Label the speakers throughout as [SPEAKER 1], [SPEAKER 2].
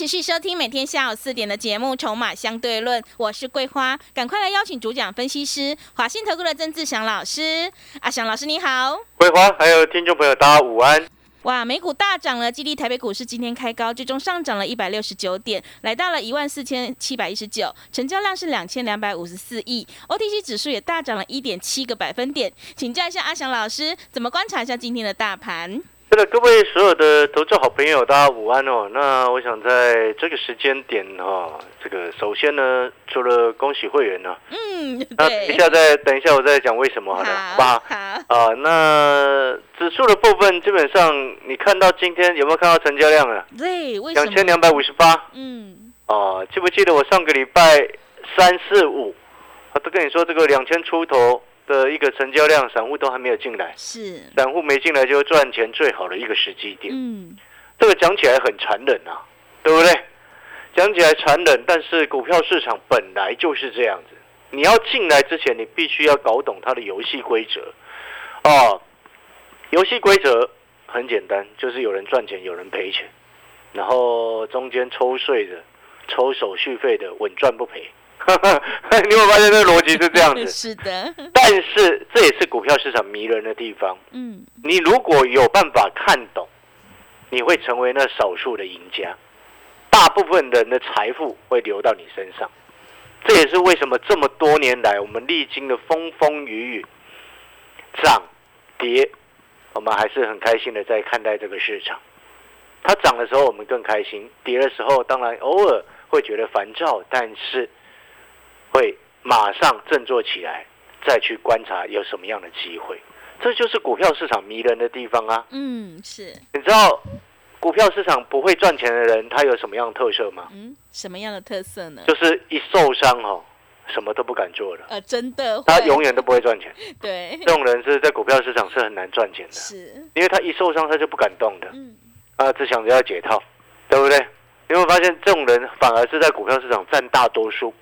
[SPEAKER 1] 持续收听每天下午四点的节目《筹码相对论》，我是桂花，赶快来邀请主讲分析师华信投顾的曾志祥老师。阿祥老师你好，
[SPEAKER 2] 桂花还有听众朋友大家午安。
[SPEAKER 1] 哇，美股大涨了，激励台北股市今天开高，最终上涨了一百六十九点，来到了一万四千七百一十九，成交量是两千两百五十四亿，OTC 指数也大涨了一点七个百分点。请教一下阿祥老师，怎么观察一下今天的大盘？
[SPEAKER 2] 是的，各位所有的投资好朋友，大家午安哦。那我想在这个时间点哈，这个首先呢，除了恭喜会员呢，
[SPEAKER 1] 嗯，
[SPEAKER 2] 那等一下再等一下我再讲为什么好了，好吧？
[SPEAKER 1] 好，
[SPEAKER 2] 啊，那指数的部分基本上你看到今天有没有看到成交量啊？
[SPEAKER 1] 对，为什么？
[SPEAKER 2] 两千两百五十八。
[SPEAKER 1] 嗯，
[SPEAKER 2] 哦，记不记得我上个礼拜三四五，我都跟你说这个两千出头的一个成交量，散户都还没有进来。
[SPEAKER 1] 是，
[SPEAKER 2] 散户没进来就赚钱最好的一个时机点。
[SPEAKER 1] 嗯，
[SPEAKER 2] 这个讲起来很残忍啊，对不对？讲起来残忍，但是股票市场本来就是这样子。你要进来之前，你必须要搞懂它的游戏规则。哦，游戏规则很简单，就是有人赚钱，有人赔钱，然后中间抽税的、抽手续费的，稳赚不赔。你有没有发现这个逻辑是这样子？
[SPEAKER 1] 是的，
[SPEAKER 2] 但是这也是股票市场迷人的地方。
[SPEAKER 1] 嗯，
[SPEAKER 2] 你如果有办法看懂，你会成为那少数的赢家，大部分人的财富会流到你身上。这也是为什么这么多年来我们历经的风风雨雨，涨跌，我们还是很开心的在看待这个市场。它涨的时候我们更开心，跌的时候当然偶尔会觉得烦躁，但是会马上振作起来，再去观察有什么样的机会。这就是股票市场迷人的地方啊！
[SPEAKER 1] 嗯，是，
[SPEAKER 2] 你知道股票市场不会赚钱的人，他有什么样的特色吗？
[SPEAKER 1] 嗯，什么样的特色呢？
[SPEAKER 2] 就是一受伤哦，什么都不敢做了，
[SPEAKER 1] 呃，真的
[SPEAKER 2] 他永远都不会赚钱。
[SPEAKER 1] 对，
[SPEAKER 2] 这种人是在股票市场是很难赚钱的，
[SPEAKER 1] 是，
[SPEAKER 2] 因为他一受伤他就不敢动的，
[SPEAKER 1] 嗯，
[SPEAKER 2] 啊，只想着要解套，对不对？你会发现这种人反而是在股票市场占大多数。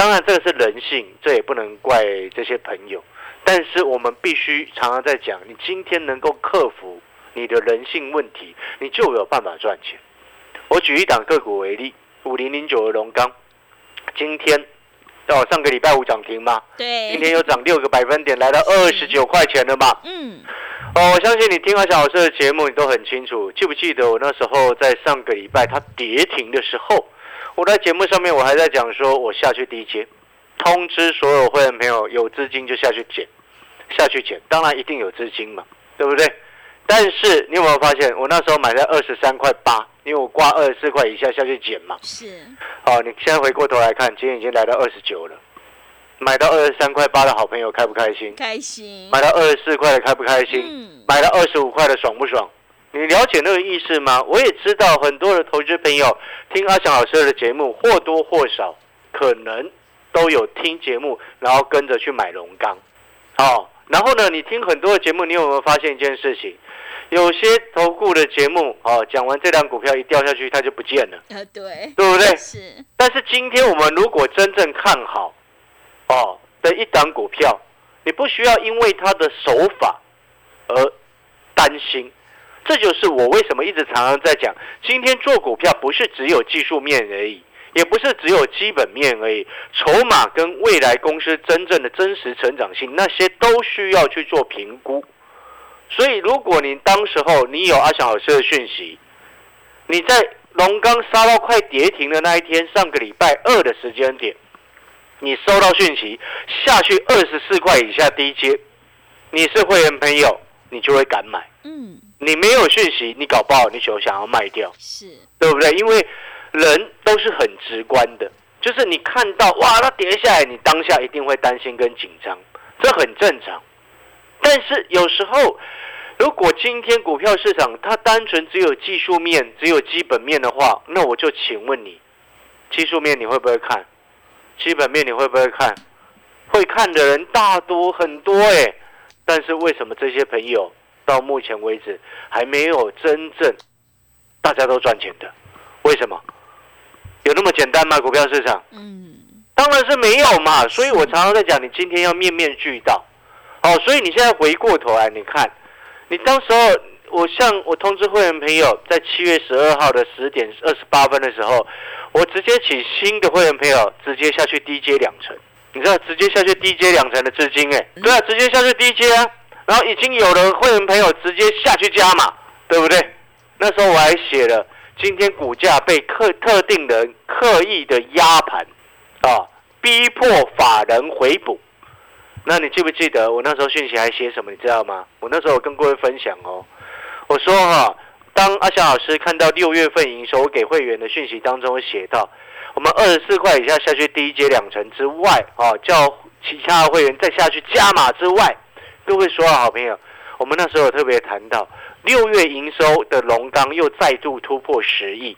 [SPEAKER 2] 当然，这个是人性，这也不能怪这些朋友。但是我们必须常常在讲，你今天能够克服你的人性问题，你就有办法赚钱。我举一档个股为例，五零零九的龙钢，今天到上个礼拜五涨停嘛，
[SPEAKER 1] 对，
[SPEAKER 2] 今天又涨六个百分点，来到二十九块钱了嘛。
[SPEAKER 1] 嗯，
[SPEAKER 2] 哦，我相信你听完小老师的节目，你都很清楚。记不记得我那时候在上个礼拜它跌停的时候，我在节目上面我还在讲说，我下去低阶，通知所有会员朋友有资金就下去捡，下去捡。当然一定有资金嘛，对不对？但是你有没有发现，我那时候买在二十三块八，因为我挂二十四块以下下去捡嘛。
[SPEAKER 1] 是，
[SPEAKER 2] 好，你现在回过头来看，今天已经来到二十九了，买到二十三块八的好朋友开不开心？
[SPEAKER 1] 开心，
[SPEAKER 2] 买到二十四块的开不开心？
[SPEAKER 1] 嗯，
[SPEAKER 2] 买到二十五块的爽不爽？你了解那个意思吗？我也知道很多的投资朋友听阿翔老师的节目，或多或少可能都有听节目，然后跟着去买龙钢。哦，然后呢，你听很多的节目，你有没有发现一件事情？有些投顾的节目，哦，讲完这档股票一掉下去，它就不见了，
[SPEAKER 1] 呃，对，
[SPEAKER 2] 对不对？
[SPEAKER 1] 是，
[SPEAKER 2] 但是今天我们如果真正看好，哦的一档股票，你不需要因为它的手法而担心。这就是我为什么一直常常在讲，今天做股票不是只有技术面而已，也不是只有基本面而已，筹码跟未来公司真正的真实成长性，那些都需要去做评估。所以，如果你当时候你有阿翔老师的讯息，你在龙刚杀到快跌停的那一天，上个礼拜二的时间点，你收到讯息下去二十四块以下低阶，你是会员朋友，你就会敢买。
[SPEAKER 1] 嗯，
[SPEAKER 2] 你没有讯息，你搞不好你就想要卖掉，
[SPEAKER 1] 是，
[SPEAKER 2] 对不对？因为人都是很直观的，就是你看到哇，它跌下来，你当下一定会担心跟紧张，这很正常。但是有时候，如果今天股票市场它单纯只有技术面、只有基本面的话，那我就请问你，技术面你会不会看？基本面你会不会看？会看的人大多很多哎，但是为什么这些朋友到目前为止还没有真正大家都赚钱的？为什么？有那么简单吗？股票市场？嗯，当然是没有嘛。所以我常常在讲，你今天要面面俱到。哦，所以你现在回过头来，你看，你当时候我向我通知会员朋友，在七月十二号的十点二十八分的时候，我直接请新的会员朋友直接下去 DJ 两成，你知道直接下去 DJ 两成的资金，哎，对啊，直接下去 DJ 啊，然后已经有了会员朋友直接下去加码，对不对？那时候我还写了，今天股价被特特定人刻意的压盘，啊，逼迫法人回补。那你记不记得我那时候讯息还写什么？你知道吗？我那时候跟各位分享哦，我说哈，当阿翔老师看到六月份营收给会员的讯息当中写到，我们二十四块以下下去第一阶两成之外，啊，叫其他的会员再下去加码之外，各位说好朋友，我们那时候有特别谈到六月营收的龙钢又再度突破十亿，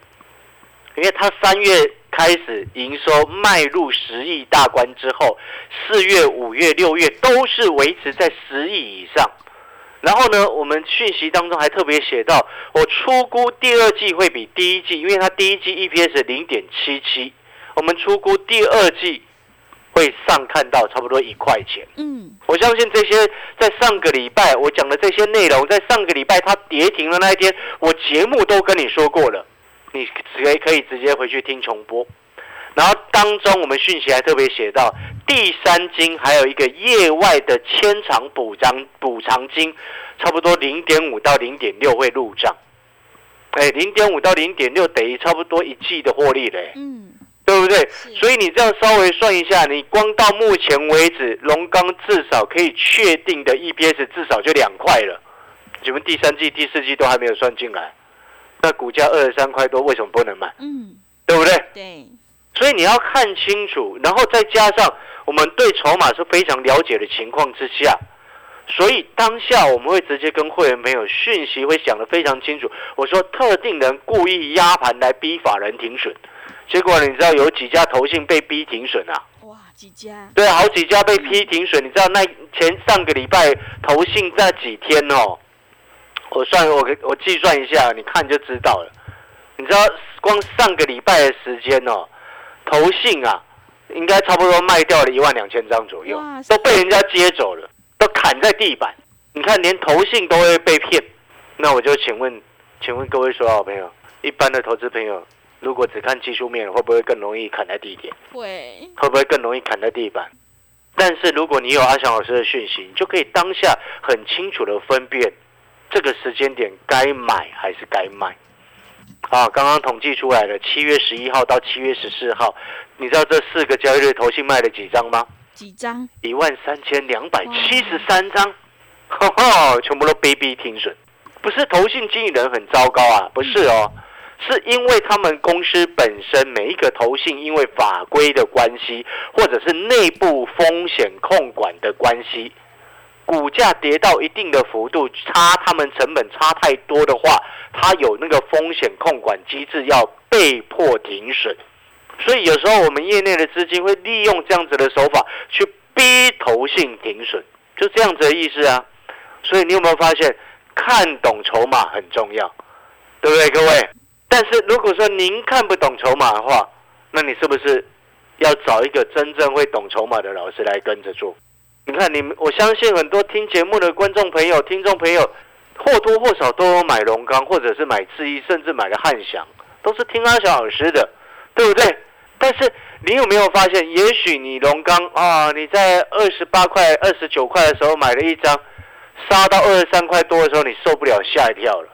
[SPEAKER 2] 因为它三月。开始营收迈入十亿大关之后，四月、五月、六月都是维持在十亿以上。然后呢，我们讯息当中还特别写到，我出估第二季会比第一季，因为它第一季 EPS 零点七七，我们出估第二季会上看到差不多一块钱。嗯，我相信这些在上个礼拜我讲的这些内容，在上个礼拜它跌停的那一天，我节目都跟你说过了。你直接可以直接回去听重播，然后当中我们讯息还特别写到，第三金还有一个业外的千场补偿补偿金，差不多零点五到零点六会入账，哎，零点五到零点六等于差不多一季的获利嘞，嗯，对不对？所以你这样稍微算一下，你光到目前为止，龙钢至少可以确定的 EPS 至少就两块了，你们第三季、第四季都还没有算进来。那股价二十三块多，为什么不能买？嗯，对不对？
[SPEAKER 1] 对。
[SPEAKER 2] 所以你要看清楚，然后再加上我们对筹码是非常了解的情况之下，所以当下我们会直接跟会员朋友讯息会讲的非常清楚。我说特定人故意压盘来逼法人停损，结果你知道有几家投信被逼停损啊？
[SPEAKER 1] 哇，几家？
[SPEAKER 2] 对，好几家被逼停损。你知道那前上个礼拜投信那几天哦？我算我我计算一下，你看就知道了。你知道光上个礼拜的时间哦，投信啊，应该差不多卖掉了一万两千张左右，都被人家接走了，都砍在地板。你看连投信都会被骗，那我就请问，请问各位所有好朋友，一般的投资朋友，如果只看技术面，会不会更容易砍在地点？
[SPEAKER 1] 会。
[SPEAKER 2] 会不会更容易砍在地板？但是如果你有阿翔老师的讯息，你就可以当下很清楚的分辨。这个时间点该买还是该卖？啊，刚刚统计出来了，七月十一号到七月十四号，你知道这四个交易日投信卖了几张吗？
[SPEAKER 1] 几张？
[SPEAKER 2] 一万三千两百七十三张，哈哈，全部都卑鄙停损。不是投信经理人很糟糕啊，不是哦，是因为他们公司本身每一个投信因为法规的关系，或者是内部风险控管的关系。股价跌到一定的幅度，差他们成本差太多的话，它有那个风险控管机制要被迫停损，所以有时候我们业内的资金会利用这样子的手法去逼投信停损，就这样子的意思啊。所以你有没有发现，看懂筹码很重要，对不对，各位？但是如果说您看不懂筹码的话，那你是不是要找一个真正会懂筹码的老师来跟着做？你看，你们我相信很多听节目的观众朋友、听众朋友，或多或少都有买龙钢，或者是买智毅，甚至买了汉翔，都是听阿小老师的，对不对？但是你有没有发现，也许你龙钢啊，你在二十八块、二十九块的时候买了一张，杀到二十三块多的时候，你受不了，吓一跳了，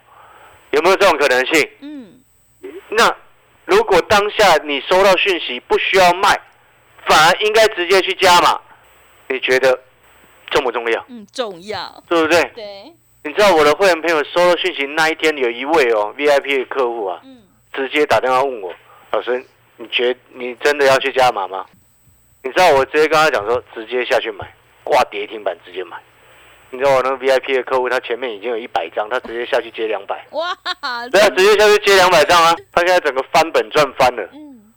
[SPEAKER 2] 有没有这种可能性？嗯。那如果当下你收到讯息不需要卖，反而应该直接去加码。你觉得重不重要？
[SPEAKER 1] 嗯，重要，
[SPEAKER 2] 对不对？
[SPEAKER 1] 对。
[SPEAKER 2] 你知道我的会员朋友收到讯息那一天，有一位哦 VIP 的客户啊，嗯，直接打电话问我，老师，你觉你真的要去加码吗？你知道我直接跟他讲说，直接下去买，挂跌停板直接买。你知道我那个 VIP 的客户，他前面已经有一百张，他直接下去接两百。哇！对啊，直接下去接两百张啊！他现在整个翻本赚翻了。嗯。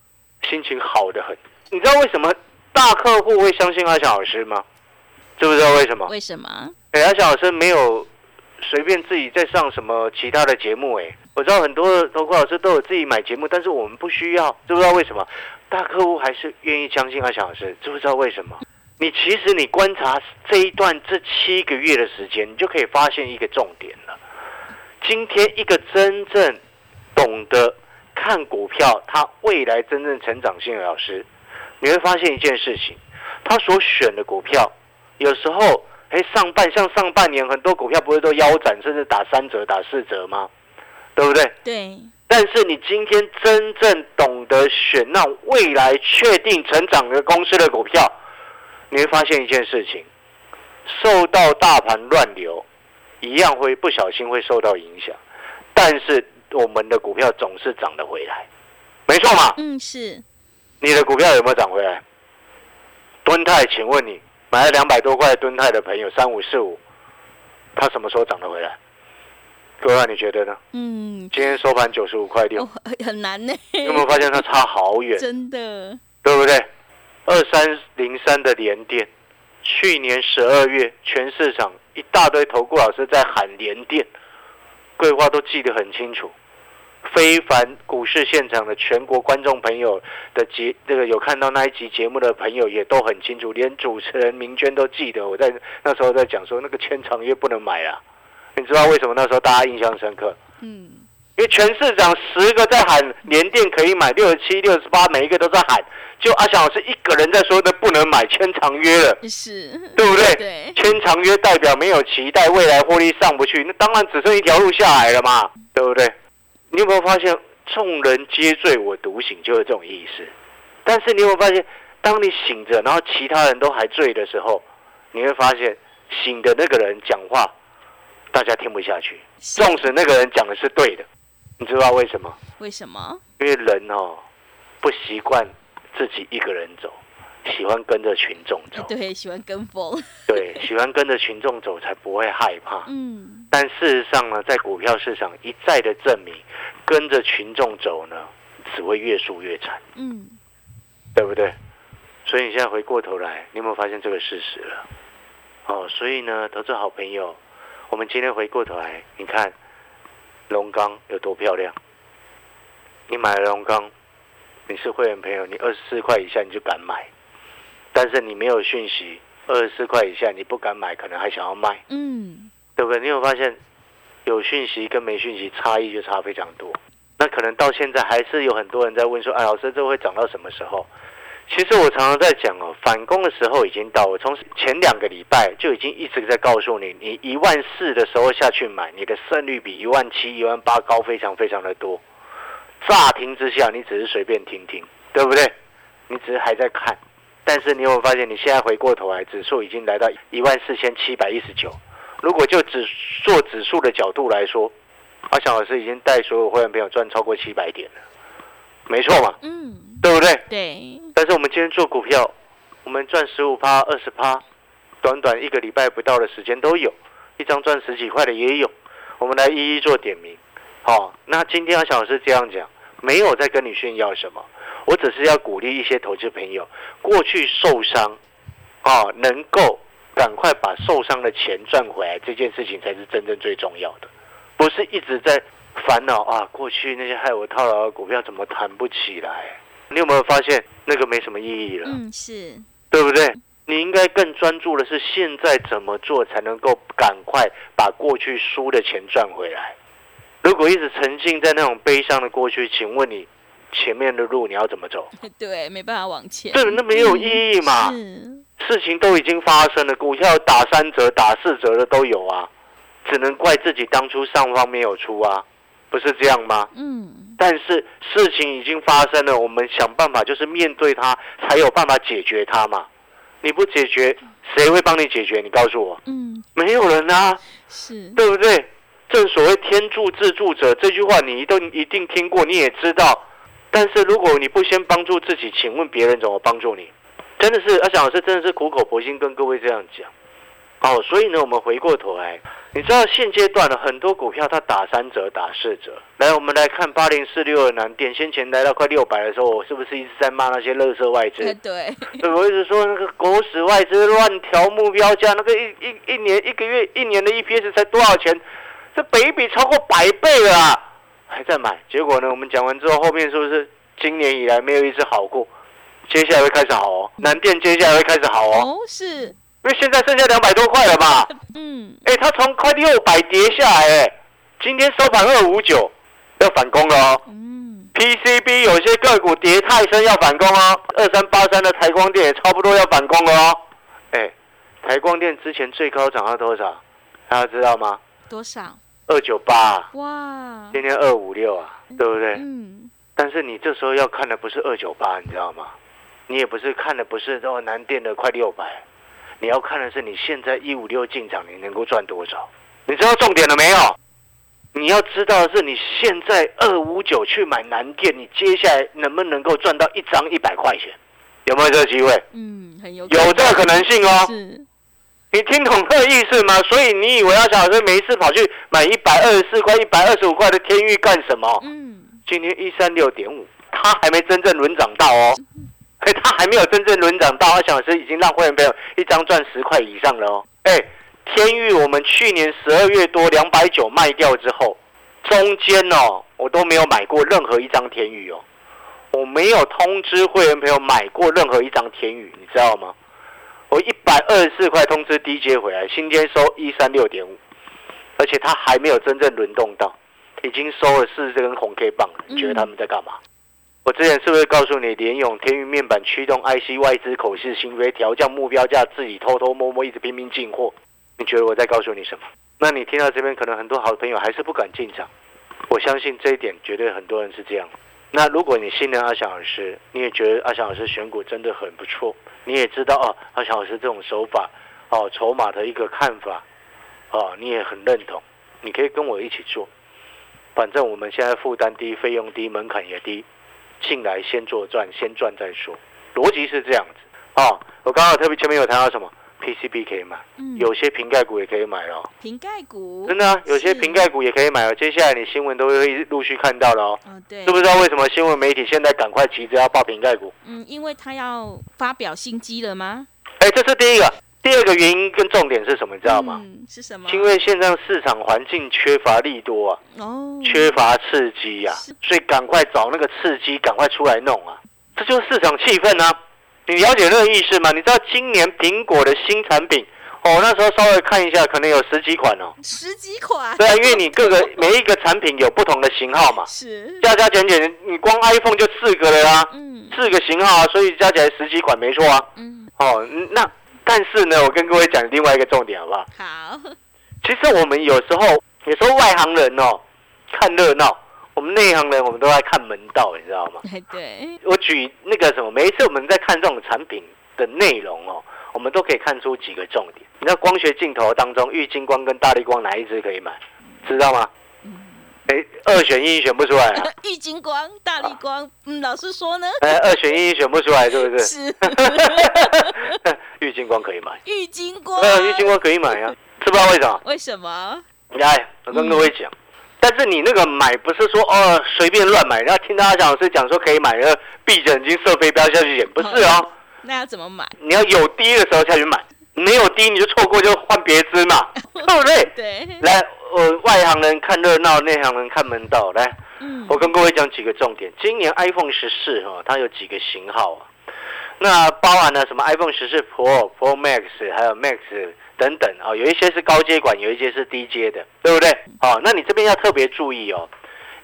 [SPEAKER 2] 心情好的很。你知道为什么大客户会相信阿翔老师吗？知不知道为什么？
[SPEAKER 1] 为什么？
[SPEAKER 2] 哎，阿翔老师没有随便自己在上什么其他的节目。哎，我知道很多的投顾老师都有自己买节目，但是我们不需要。知不知道为什么？大客户还是愿意相信阿翔老师。知不知道为什么？你其实你观察这一段这七个月的时间，你就可以发现一个重点了。今天一个真正懂得看股票，他未来真正成长性的老师，你会发现一件事情，他所选的股票，有时候，哎，上半像上半年很多股票不是都腰斩，甚至打三折、打四折吗？对不对？
[SPEAKER 1] 对。
[SPEAKER 2] 但是你今天真正懂得选那未来确定成长的公司的股票，你会发现一件事情，受到大盘乱流。一样会不小心会受到影响，但是我们的股票总是涨得回来，没错嘛？
[SPEAKER 1] 嗯，是。
[SPEAKER 2] 你的股票有没有涨回来？敦泰，请问你买了两百多块敦泰的朋友，三五四五，他什么时候涨得回来？各位，你觉得呢？嗯，今天收盘九十五块六，
[SPEAKER 1] 很难呢。
[SPEAKER 2] 有没有发现它差好远？
[SPEAKER 1] 真的，
[SPEAKER 2] 对不对？二三零三的连电，去年十二月全市场。一大堆投顾老师在喊连电，规划都记得很清楚。非凡股市现场的全国观众朋友的节，这个有看到那一集节目的朋友也都很清楚，连主持人明娟都记得。我在那时候在讲说，那个千长约不能买啊。你知道为什么那时候大家印象深刻？嗯，因为全市场十个在喊连电可以买六十七、六十八，每一个都在喊。就阿翔老师一个人在说的不能买签长约了，
[SPEAKER 1] 是，
[SPEAKER 2] 对不对？
[SPEAKER 1] 对，
[SPEAKER 2] 签长约代表没有期待未来获利上不去，那当然只剩一条路下来了嘛，对不对？你有没有发现众人皆醉我独醒就是这种意思？但是你有没有发现，当你醒着，然后其他人都还醉的时候，你会发现醒的那个人讲话大家听不下去，纵使那个人讲的是对的，你知道为什么？
[SPEAKER 1] 为什么？
[SPEAKER 2] 因为人哦不习惯。自己一个人走，喜欢跟着群众走。
[SPEAKER 1] 对，喜欢跟风。
[SPEAKER 2] 对，喜欢跟着群众走，才不会害怕。嗯。但事实上呢，在股票市场一再的证明，跟着群众走呢，只会越输越惨。嗯。对不对？所以你现在回过头来，你有没有发现这个事实了？哦，所以呢，投资好朋友，我们今天回过头来，你看龙钢有多漂亮？你买了龙钢。你是会员朋友，你二十四块以下你就敢买，但是你没有讯息，二十四块以下你不敢买，可能还想要卖，嗯，对不对？你有发现有讯息跟没讯息差异就差非常多。那可能到现在还是有很多人在问说，哎，老师这会涨到什么时候？其实我常常在讲哦，反攻的时候已经到。我从前两个礼拜就已经一直在告诉你，你一万四的时候下去买，你的胜率比一万七、一万八高非常非常的多。乍听之下，你只是随便听听，对不对？你只是还在看，但是你有没有发现，你现在回过头来，指数已经来到一万四千七百一十九。如果就指做指数的角度来说，阿翔老师已经带所有会员朋友赚超过七百点了，没错嘛？嗯，对不对？
[SPEAKER 1] 对。
[SPEAKER 2] 但是我们今天做股票，我们赚十五趴、二十趴，短短一个礼拜不到的时间都有，一张赚十几块的也有。我们来一一做点名。好，那今天阿翔老师这样讲，没有在跟你炫耀什么，我只是要鼓励一些投资朋友，过去受伤，啊，能够赶快把受伤的钱赚回来，这件事情才是真正最重要的，不是一直在烦恼啊，过去那些害我套牢的股票怎么弹不起来？你有没有发现那个没什么意义了？
[SPEAKER 1] 嗯，是
[SPEAKER 2] 对不对？你应该更专注的是现在怎么做才能够赶快把过去输的钱赚回来。如果一直沉浸在那种悲伤的过去，请问你前面的路你要怎么走？
[SPEAKER 1] 对，没办法往前。
[SPEAKER 2] 对，那没有意义嘛。事情都已经发生了，股票打三折、打四折的都有啊，只能怪自己当初上方没有出啊，不是这样吗？嗯。但是事情已经发生了，我们想办法就是面对它，才有办法解决它嘛。你不解决，谁会帮你解决？你告诉我。嗯。没有人啊。
[SPEAKER 1] 是。
[SPEAKER 2] 对不对？正所谓天助自助者这句话，你一定一定听过，你也知道。但是如果你不先帮助自己，请问别人怎么帮助你？真的是阿翔老师真的是苦口婆心跟各位这样讲。哦，所以呢，我们回过头来，你知道现阶段的很多股票它打三折、打四折。来，我们来看八零四六的南电，先前来到快六百的时候，我是不是一直在骂那些乐色外资？
[SPEAKER 1] 对，
[SPEAKER 2] 我一直说那个狗屎外资乱调目标价，那个一一一年一个月一年的 EPS 才多少钱？这北比超过百倍了啊，还在买。结果呢，我们讲完之后，后面是不是今年以来没有一次好过？接下来会开始好哦，南电接下来会开始好哦，
[SPEAKER 1] 哦，是，
[SPEAKER 2] 因为现在剩下两百多块了嘛。
[SPEAKER 1] 嗯，
[SPEAKER 2] 哎，它从快六百跌下来，哎，今天收盘二五九，要反攻了哦。
[SPEAKER 1] 嗯
[SPEAKER 2] ，PCB 有些个股跌太深要反攻哦，二三八三的台光电也差不多要反攻了哦。哎，台光电之前最高涨到多少？大家知道吗？
[SPEAKER 1] 多少？
[SPEAKER 2] 二九八，
[SPEAKER 1] 哇，
[SPEAKER 2] 今天二五六啊，对不对？
[SPEAKER 1] 嗯，
[SPEAKER 2] 但是你这时候要看的不是二九八，你知道吗？你也不是看的不是哦南电的快六百，你要看的是你现在一五六进场你能够赚多少？你知道重点了没有？你要知道的是你现在二五九去买南电，你接下来能不能够赚到一张一百块钱？有没有这个机会？
[SPEAKER 1] 嗯，很有
[SPEAKER 2] 有这个可能性哦。
[SPEAKER 1] 是，
[SPEAKER 2] 你听懂这个意思吗？所以你以为要小老师每一次跑去买一百二十四块、一百二十五块的天域干什么？
[SPEAKER 1] 嗯，
[SPEAKER 2] 今天一三六点五，它还没真正轮涨到哦，哎，它还没有真正轮涨到，阿翔老师已经让会员朋友一张赚十块以上了哦。哎，天域我们去年十二月多两百九卖掉之后，中间哦我都没有买过任何一张天域哦，我没有通知会员朋友买过任何一张天域，你知道吗？我一百二十四块通知低接回来，今天收一三六点五，而且它还没有真正轮动到。已经收了四十根红 K 棒，你觉得他们在干嘛？我之前是不是告诉你，联咏、天域面板驱动 IC 外资口是心非，调降目标价，自己偷偷摸摸一直拼命进货？你觉得我在告诉你什么？那你听到这边，可能很多好朋友还是不敢进场。我相信这一点，绝对很多人是这样。那如果你信任阿翔老师，你也觉得阿翔老师选股真的很不错，你也知道哦，阿翔老师这种手法，哦，筹码的一个看法，哦，你也很认同，你可以跟我一起做。反正我们现在负担低，费用低，门槛也低，进来先做赚，先赚再说，逻辑是这样子。哦，我刚好特别前面有谈到什么 PCB 可以买，
[SPEAKER 1] 嗯，
[SPEAKER 2] 有些瓶盖股也可以买哦，
[SPEAKER 1] 瓶盖股，
[SPEAKER 2] 真的、啊，有些瓶盖股也可以买哦。接下来你新闻都会陆续看到了哦。
[SPEAKER 1] 哦，对，
[SPEAKER 2] 知不知道为什么新闻媒体现在赶快急着要报瓶盖股？
[SPEAKER 1] 嗯，因为他要发表新机了吗？
[SPEAKER 2] 哎，这是第一个。第二个原因跟重点是什么？你知道吗？
[SPEAKER 1] 嗯，是什么？
[SPEAKER 2] 因为现在市场环境缺乏利多啊，
[SPEAKER 1] 哦，
[SPEAKER 2] 缺乏刺激啊，所以赶快找那个刺激，赶快出来弄啊！这就是市场气氛啊！你了解那个意思吗？你知道今年苹果的新产品哦，那时候稍微看一下，可能有十几款哦。
[SPEAKER 1] 十几款，
[SPEAKER 2] 对啊，因为你各个每一个产品有不同的型号嘛，
[SPEAKER 1] 是，
[SPEAKER 2] 加加减减，你光 iPhone 就四个了啦，
[SPEAKER 1] 嗯
[SPEAKER 2] 四个型号啊，所以加起来十几款没错啊。
[SPEAKER 1] 嗯，
[SPEAKER 2] 哦，嗯那但是呢，我跟各位讲另外一个重点好不好？
[SPEAKER 1] 好，
[SPEAKER 2] 其实我们有时候，有时候外行人哦，看热闹，我们内行人我们都在看门道，你知道吗？
[SPEAKER 1] 哎 对，
[SPEAKER 2] 我举那个什么，每一次我们在看这种产品的内容哦，我们都可以看出几个重点。你知道光学镜头当中，玉金光跟大力光哪一支可以买？知道吗？哎，二选一选不出来啊！
[SPEAKER 1] 玉金光、大力光，嗯，老师说呢，
[SPEAKER 2] 哎，二选一选不出来，是不是？
[SPEAKER 1] 是
[SPEAKER 2] 玉金光可以买，
[SPEAKER 1] 玉金光，
[SPEAKER 2] 呃，玉金光可以买啊，知不知道为什么？
[SPEAKER 1] 为什么？
[SPEAKER 2] 来，我跟各位讲，但是你那个买不是说哦随便乱买，然后听到阿翔老师讲说可以买，然后闭着眼睛射飞镖下去捡，不是哦，
[SPEAKER 1] 那要怎么买？
[SPEAKER 2] 你要有低的时候下去买，没有低你就错过就换别支嘛，对不对？
[SPEAKER 1] 对，
[SPEAKER 2] 来，我外行人看热闹，内行人看门道。来，
[SPEAKER 1] 嗯
[SPEAKER 2] 我跟各位讲几个重点。今年 iPhone 十四哈，它有几个型号啊？那包含了什么 iPhone 十四 Pro、Pro Max，还有 Max 等等啊、有一些是高阶款，有一些是低阶的，对不对？好、那你这边要特别注意哦，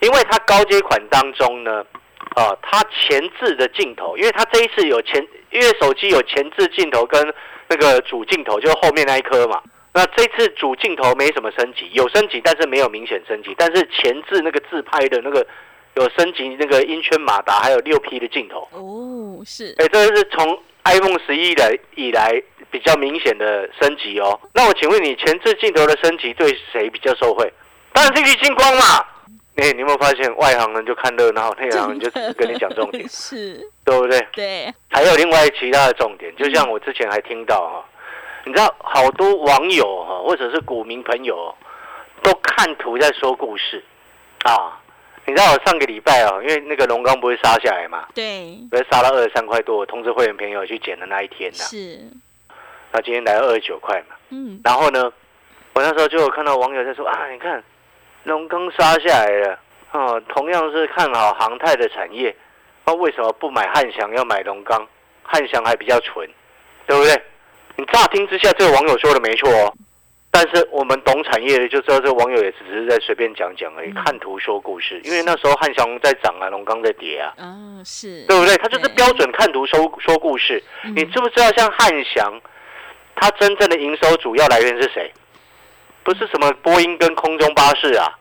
[SPEAKER 2] 因为它高阶款当中呢，啊，它前置的镜头，因为它这一次有前，因为手机有前置镜头跟那个主镜头，就是后面那一颗嘛。那这次主镜头没什么升级，有升级，但是没有明显升级。但是前置那个自拍的那个有升级，那个音圈马达还有六 P 的镜头。
[SPEAKER 1] 哦，是，
[SPEAKER 2] 哎，这是从 iPhone 十一来以来比较明显的升级哦。那我请问你，前置镜头的升级对谁比较受惠？当然是玉金光嘛。哎，你有没有发现外行人就看热闹，内行人就只是跟你讲重点，
[SPEAKER 1] 是，
[SPEAKER 2] 对不对？
[SPEAKER 1] 对，
[SPEAKER 2] 还有另外其他的重点，就像我之前还听到哈、你知道好多网友哈，或者是股民朋友，都看图在说故事啊。你知道我上个礼拜啊，因为那个龙钢不会杀下来嘛，
[SPEAKER 1] 对，
[SPEAKER 2] 不是杀到二十三块多，我通知会员朋友去捡的那一天呐。
[SPEAKER 1] 是，
[SPEAKER 2] 那今天来到二十九块嘛，
[SPEAKER 1] 嗯，
[SPEAKER 2] 然后呢，我那时候就有看到网友在说啊，你看龙钢杀下来了，哦，同样是看好航太的产业，那为什么不买汉翔，要买龙钢？汉翔还比较纯，对不对？你乍听之下，这个网友说的没错哦。但是我们懂产业的就知道，这个网友也只是在随便讲讲而已，
[SPEAKER 1] 嗯
[SPEAKER 2] 看图说故事。因为那时候汉翔在涨啊，龙钢在跌啊，
[SPEAKER 1] 哦，是，
[SPEAKER 2] 对不对？他就是
[SPEAKER 1] 对
[SPEAKER 2] 标准看图说说故事。
[SPEAKER 1] 嗯
[SPEAKER 2] 你知不知道，像汉翔，它真正的营收主要来源是谁？不是什么波音跟空中巴士啊，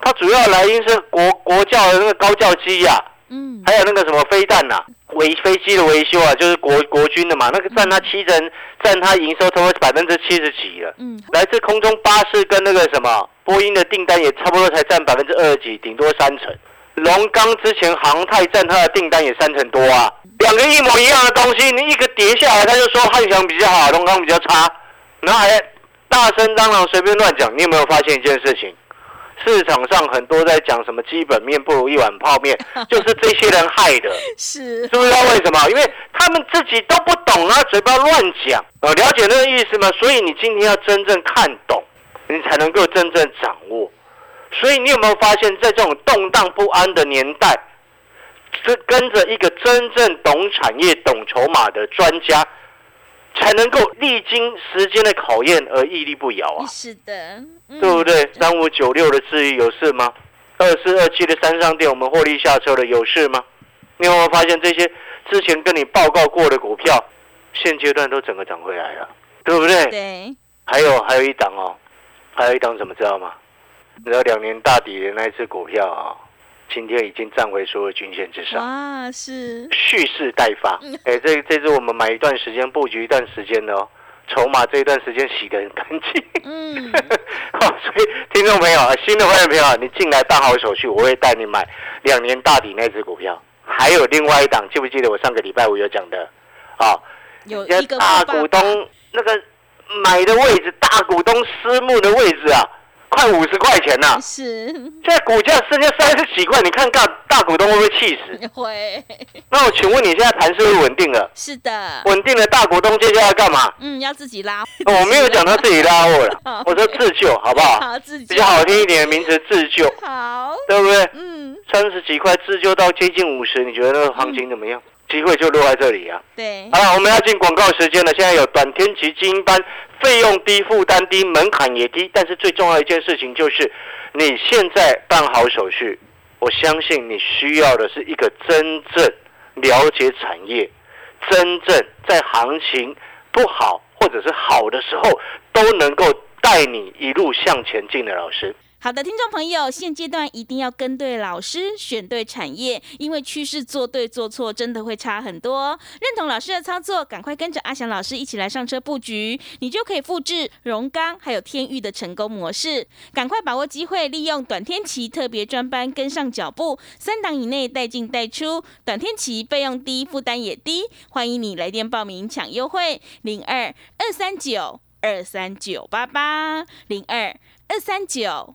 [SPEAKER 2] 它主要来源是国国教的那个高教机呀、
[SPEAKER 1] 嗯，
[SPEAKER 2] 还有那个什么飞弹呐、维飞机的维修啊，就是国国军的嘛，那个占它七成，占它营收超过百分之七十几了。
[SPEAKER 1] 嗯，
[SPEAKER 2] 来自空中巴士跟那个什么波音的订单也差不多才占百分之二十几，顶多三成。龙钢之前航太占它的订单也三成多啊，两个一模一样的东西，你一个跌下来，他就说汉翔比较好，龙钢比较差，然后还大声嚷嚷随便乱讲。你有没有发现一件事情？市场上很多在讲什么基本面不如一碗泡面，就是这些人害的。
[SPEAKER 1] 是，
[SPEAKER 2] 知不知道为什么？因为他们自己都不懂啊，嘴巴乱讲。呃，了解那个意思吗？所以你今天要真正看懂，你才能够真正掌握。所以你有没有发现，在这种动荡不安的年代，这跟着一个真正懂产业、懂筹码的专家，才能够历经时间的考验而屹立不摇啊！
[SPEAKER 1] 是的，嗯
[SPEAKER 2] 对不对？三五九六的智毅有事吗？二四二七的三上店我们获利下车了，有事吗？你有没有发现这些之前跟你报告过的股票，现阶段都整个涨回来了，对不对？
[SPEAKER 1] 对，
[SPEAKER 2] 还有还有一档哦，还有一档怎么知道吗？你知道两年大底的那一只股票啊、今天已经站回所有均线之上，
[SPEAKER 1] 啊，是，
[SPEAKER 2] 蓄势待发。哎，这这是我们买一段时间，布局一段时间的哦，筹码这一段时间洗得很干净。
[SPEAKER 1] 嗯，
[SPEAKER 2] 好，所以听众朋友，新的会员朋友，你进来办好手续，我会带你买两年大底那只股票。还有另外一档，记不记得我上个礼拜五有讲的？啊，
[SPEAKER 1] 有一个
[SPEAKER 2] 大股东那个买的位置，大股东私募的位置啊，快五十块钱呐、
[SPEAKER 1] 是
[SPEAKER 2] 现在股价剩下三十几块，你看大大股东会不会气死？
[SPEAKER 1] 会，
[SPEAKER 2] 那我请问你现在盘是不是稳定了？
[SPEAKER 1] 是的，
[SPEAKER 2] 稳定的大股东接下来干嘛？
[SPEAKER 1] 嗯，要自己拉，
[SPEAKER 2] 哦我没有讲他自己拉货了，我说自救，好不好？
[SPEAKER 1] 好自己
[SPEAKER 2] 比较好听一点的名词，自救，
[SPEAKER 1] 好，
[SPEAKER 2] 对不对？
[SPEAKER 1] 嗯，
[SPEAKER 2] 三十几块自救到接近五十，你觉得那个行情怎么样？机会就落在这里啊！
[SPEAKER 1] 对，
[SPEAKER 2] 好了，我们要进广告时间了。现在有短天期精英班，费用低、负担低、门槛也低，但是最重要一件事情就是，你现在办好手续，我相信你需要的是一个真正了解产业，真正在行情不好或者是好的时候，都能够带你一路向前进的老师。
[SPEAKER 1] 好的，听众朋友，现阶段一定要跟对老师，选对产业，因为趋势做对做错真的会差很多。认同老师的操作，赶快跟着阿翔老师一起来上车布局，你就可以复制荣钢还有天域的成功模式。赶快把握机会，利用短天期特别专班跟上脚步，三档以内带进带出，短天期费用低，负担也低。欢迎你来电报名抢优惠，零二二三九二三九八八零二二三九。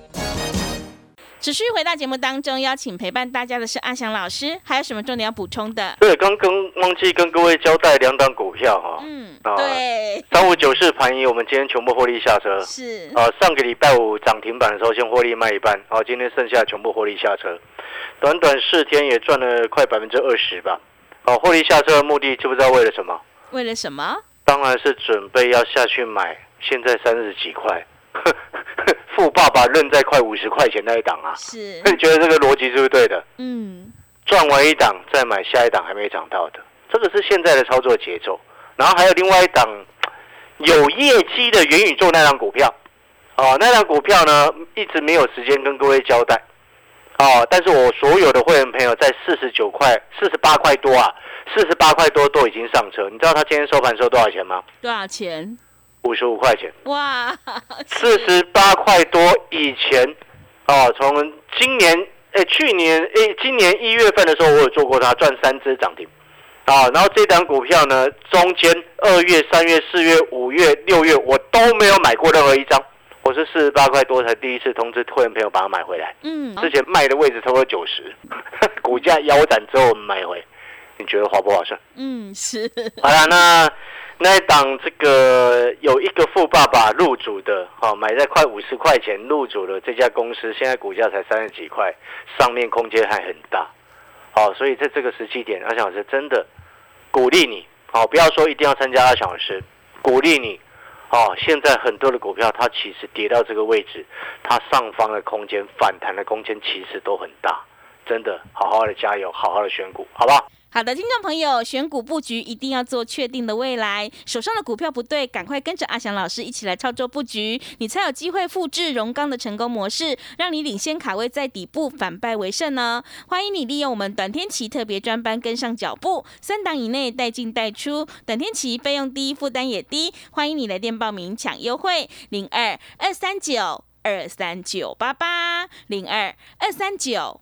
[SPEAKER 1] 持续回到节目当中，邀请陪伴大家的是阿翔老师，还有什么重点要补充的？
[SPEAKER 2] 对，刚跟忘记跟各位交代两档股票哈、
[SPEAKER 1] 嗯，
[SPEAKER 2] 啊
[SPEAKER 1] 对，
[SPEAKER 2] 三五九四盘一，我们今天全部获利下车。
[SPEAKER 1] 是，
[SPEAKER 2] 啊，上个礼拜五涨停板的时候先获利卖一半，好、今天剩下全部获利下车，短短四天也赚了快百分之二十吧。好、获利下车的目的知不知道为了什么？
[SPEAKER 1] 为了什么？
[SPEAKER 2] 当然是准备要下去买，现在三十几块，富爸爸认在快五十块钱那一档啊，
[SPEAKER 1] 是，那
[SPEAKER 2] 你觉得这个逻辑是不是对的？
[SPEAKER 1] 嗯，
[SPEAKER 2] 赚完一档再买下一档还没涨到的，这个是现在的操作节奏。然后还有另外一档有业绩的元宇宙那档股票，哦，那档股票呢一直没有时间跟各位交代，哦，但是我所有的会员朋友在四十九块、四十八块多啊，四十八块多都已经上车。你知道他今天收盘收多少钱吗？
[SPEAKER 1] 多少钱？
[SPEAKER 2] 五十五块钱。
[SPEAKER 1] 哇，
[SPEAKER 2] 四十八块多以前，哦，从今年诶、去年诶、今年一月份的时候，我有做过它，赚三只涨停，啊，然后这档股票呢，中间二月、三月、四月、五月、六月，我都没有买过任何一张，我是四十八块多才第一次通知会员朋友把它买回来，
[SPEAKER 1] 嗯，
[SPEAKER 2] 之前卖的位置超过九十，股价腰斩之后我们买回，你觉得划不划算？
[SPEAKER 1] 嗯，是，
[SPEAKER 2] 好了，那那一档这个有一个富爸爸入主的，哦，买在快五十块钱入主的这家公司，现在股价才三十几块，上面空间还很大，哦，所以在这个时期点，阿翔老师真的鼓励你，哦，不要说一定要参加阿翔老师，鼓励你，哦，现在很多的股票它其实跌到这个位置，它上方的空间反弹的空间其实都很大，真的，好好的加油，好好的选股，好不好？
[SPEAKER 1] 好的，听众朋友，选股布局一定要做确定的未来，手上的股票不对，赶快跟着阿翔老师一起来操作布局，你才有机会复制荣钢的成功模式，让你领先卡位在底部，反败为胜呢。欢迎你利用我们短天期特别专班跟上脚步，三档以内带进带出，短天期费用低，负担也低，欢迎你来电报名抢优惠，零二二三九二三九八八零二二三九。